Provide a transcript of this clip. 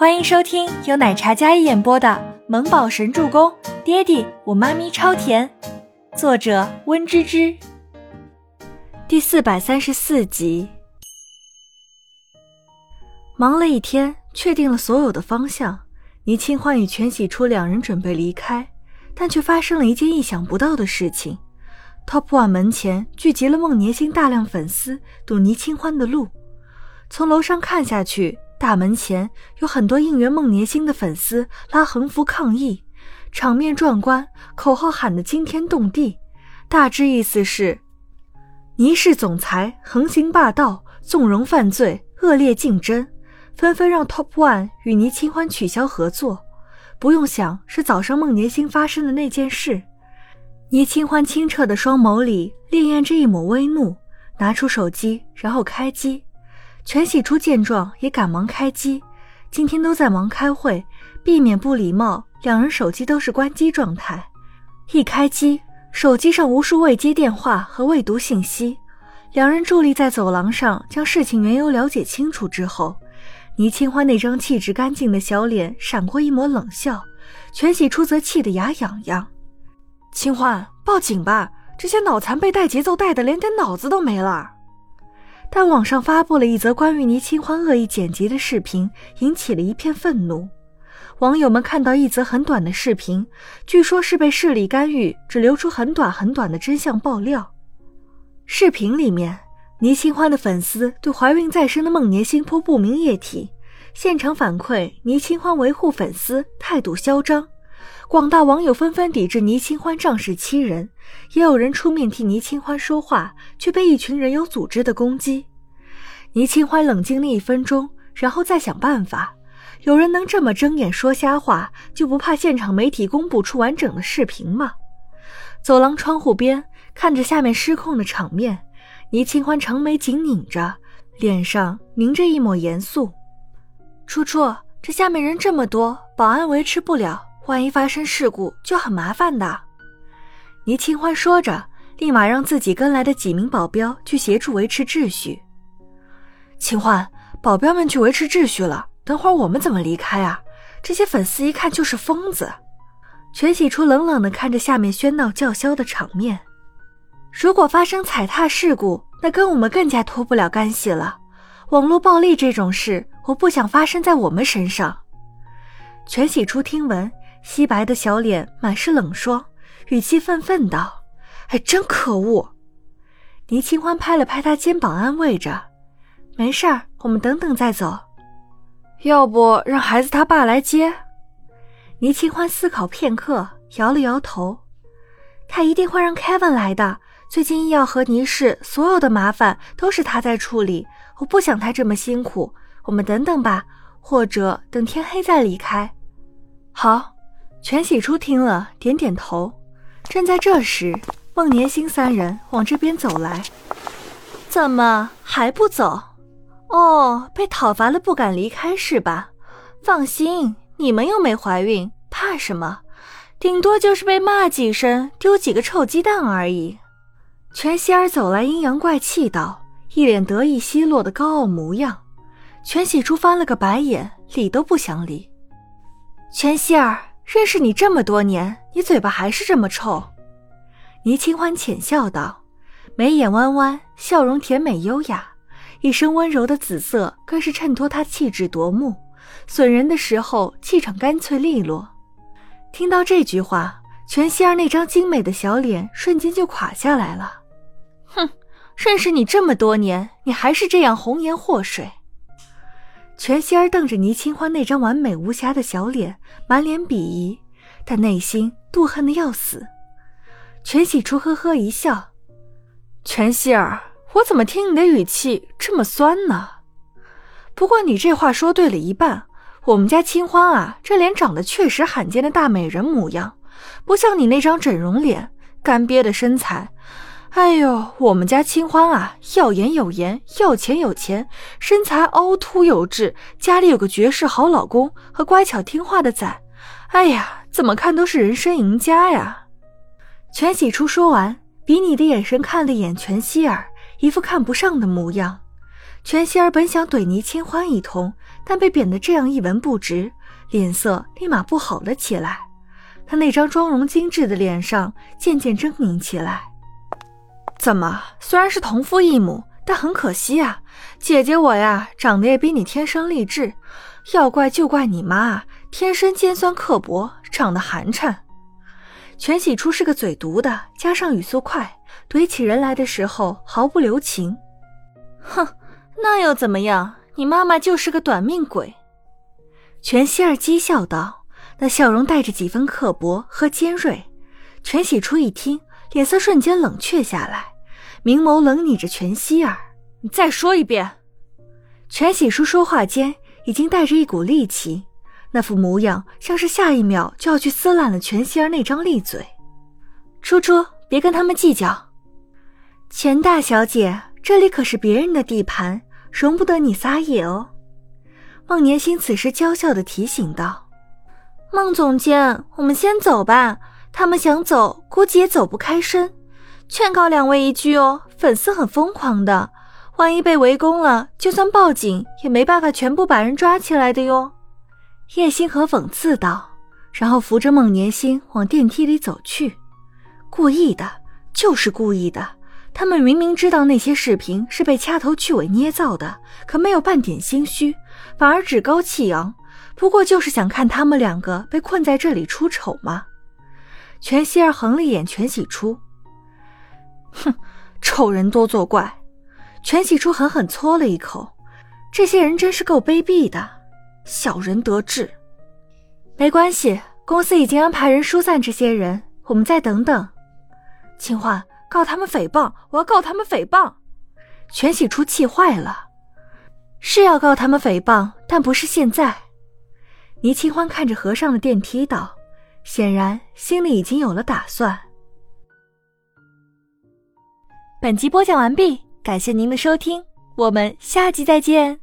欢迎收听由奶茶嘉一演播的《萌宝神助攻》，爹地我妈咪超甜，作者温芝芝。第四百三十四集。忙了一天，确定了所有的方向，倪清欢与全喜初两人准备离开，但却发生了一件意想不到的事情。Top One 门前聚集了孟年星大量粉丝，堵倪清欢的路。从楼上看下去。大门前有很多应援孟年星的粉丝拉横幅抗议，场面壮观，口号喊得惊天动地。大致意思是：倪氏总裁横行霸道，纵容犯罪，恶劣竞争，纷纷让 Top One 与倪清欢取消合作。不用想，是早上孟年星发生的那件事。倪清欢清澈的双眸里潋滟着一抹微怒，拿出手机，然后开机。全喜初见状也赶忙开机，今天都在忙开会，避免不礼貌，两人手机都是关机状态。一开机，手机上无数未接电话和未读信息。两人伫立在走廊上，将事情缘由了解清楚之后，倪清欢那张气质干净的小脸闪过一抹冷笑，全喜初则气得牙痒痒。清欢，报警吧！这些脑残被带节奏带的连点脑子都没了。但网上发布了一则关于倪清欢恶意剪辑的视频，引起了一片愤怒。网友们看到一则很短的视频，据说是被势力干预，只流出很短很短的真相爆料。视频里面，倪清欢的粉丝对怀孕在身的孟年星泼不明液体，现场反馈倪清欢维护粉丝态度嚣张。广大网友纷纷抵制倪清欢仗势欺人，也有人出面替倪清欢说话，却被一群人有组织的攻击。倪清欢冷静了一分钟，然后再想办法。有人能这么睁眼说瞎话，就不怕现场媒体公布出完整的视频吗？走廊窗户边，看着下面失控的场面，倪清欢长眉紧拧着，脸上凝着一抹严肃。楚楚，这下面人这么多，保安维持不了，万一发生事故就很麻烦的。倪清欢说着，立马让自己跟来的几名保镖去协助维持秩序。清欢，保镖们去维持秩序了。等会儿我们怎么离开啊？这些粉丝一看就是疯子。全喜初冷冷地看着下面喧闹叫嚣的场面。如果发生踩踏事故，那跟我们更加脱不了干系了。网络暴力这种事，我不想发生在我们身上。全喜初听闻，稀白的小脸满是冷霜，语气愤愤道：“哎，真可恶！”倪清欢拍了拍他肩膀，安慰着。没事儿，我们等等再走。要不让孩子他爸来接？倪清欢思考片刻，摇了摇头。他一定会让 Kevin 来的。最近医药和倪氏所有的麻烦都是他在处理，我不想他这么辛苦。我们等等吧，或者等天黑再离开。好，全喜初听了点点头。正在这时，孟年星三人往这边走来。怎么还不走？哦，被讨伐了，不敢离开是吧？放心，你们又没怀孕，怕什么？顶多就是被骂几声，丢几个臭鸡蛋而已。全希儿走来，阴阳怪气道，一脸得意奚落的高傲模样。全喜初翻了个白眼，理都不想理。全希儿，认识你这么多年，你嘴巴还是这么臭？倪清欢浅笑道，眉眼弯弯，笑容甜美优雅。一身温柔的紫色，更是衬托她气质夺目。损人的时候，气场干脆利落。听到这句话，全希儿那张精美的小脸瞬间就垮下来了。哼，认识你这么多年，你还是这样红颜祸水。全希儿瞪着倪清欢那张完美无瑕的小脸，满脸鄙夷，但内心妒恨的要死。全喜初呵呵一笑，全希儿。我怎么听你的语气这么酸呢？不过你这话说对了一半。我们家清欢啊，这脸长得确实罕见的大美人模样，不像你那张整容脸、干瘪的身材。哎呦，我们家清欢啊，要颜有颜，要钱有钱，身材凹凸有致，家里有个绝世好老公和乖巧听话的崽。哎呀，怎么看都是人生赢家呀！全喜初说完，比你的眼神看了眼全希儿。一副看不上的模样，全希儿本想怼倪清欢一通，但被贬得这样一文不值，脸色立马不好了起来。他那张妆容精致的脸上渐渐狰狞起来。怎么？虽然是同父异母，但很可惜啊，姐姐我呀，长得也比你天生丽质。要怪就怪你妈，天生尖酸刻薄，长得寒碜。全喜初是个嘴毒的，加上语速快，怼起人来的时候毫不留情。哼。那又怎么样？你妈妈就是个短命鬼。全希儿讥笑道，那笑容带着几分刻薄和尖锐。全喜初一听，脸色瞬间冷却下来，明眸冷睨着全希儿：“你再说一遍。”全喜叔说话间已经带着一股戾气，那副模样像是下一秒就要去撕烂了全希儿那张利嘴。初初，别跟他们计较。钱大小姐，这里可是别人的地盘。容不得你撒野哦！孟年星此时娇笑的提醒道：“孟总监，我们先走吧。他们想走，估计也走不开身。劝告两位一句哦，粉丝很疯狂的，万一被围攻了，就算报警也没办法全部把人抓起来的哟。”叶星河讽刺道，然后扶着孟年星往电梯里走去。故意的，就是故意的。他们明明知道那些视频是被掐头去尾捏造的，可没有半点心虚，反而趾高气扬。不过就是想看他们两个被困在这里出丑吗？全希儿横了眼全喜初，哼，丑人多作怪。全喜初狠狠搓了一口，这些人真是够卑鄙的，小人得志。没关系，公司已经安排人疏散这些人，我们再等等。清欢。告他们诽谤！我要告他们诽谤！全喜初气坏了，是要告他们诽谤，但不是现在。倪清欢看着合上的电梯道，显然心里已经有了打算。本集播讲完毕，感谢您的收听，我们下集再见。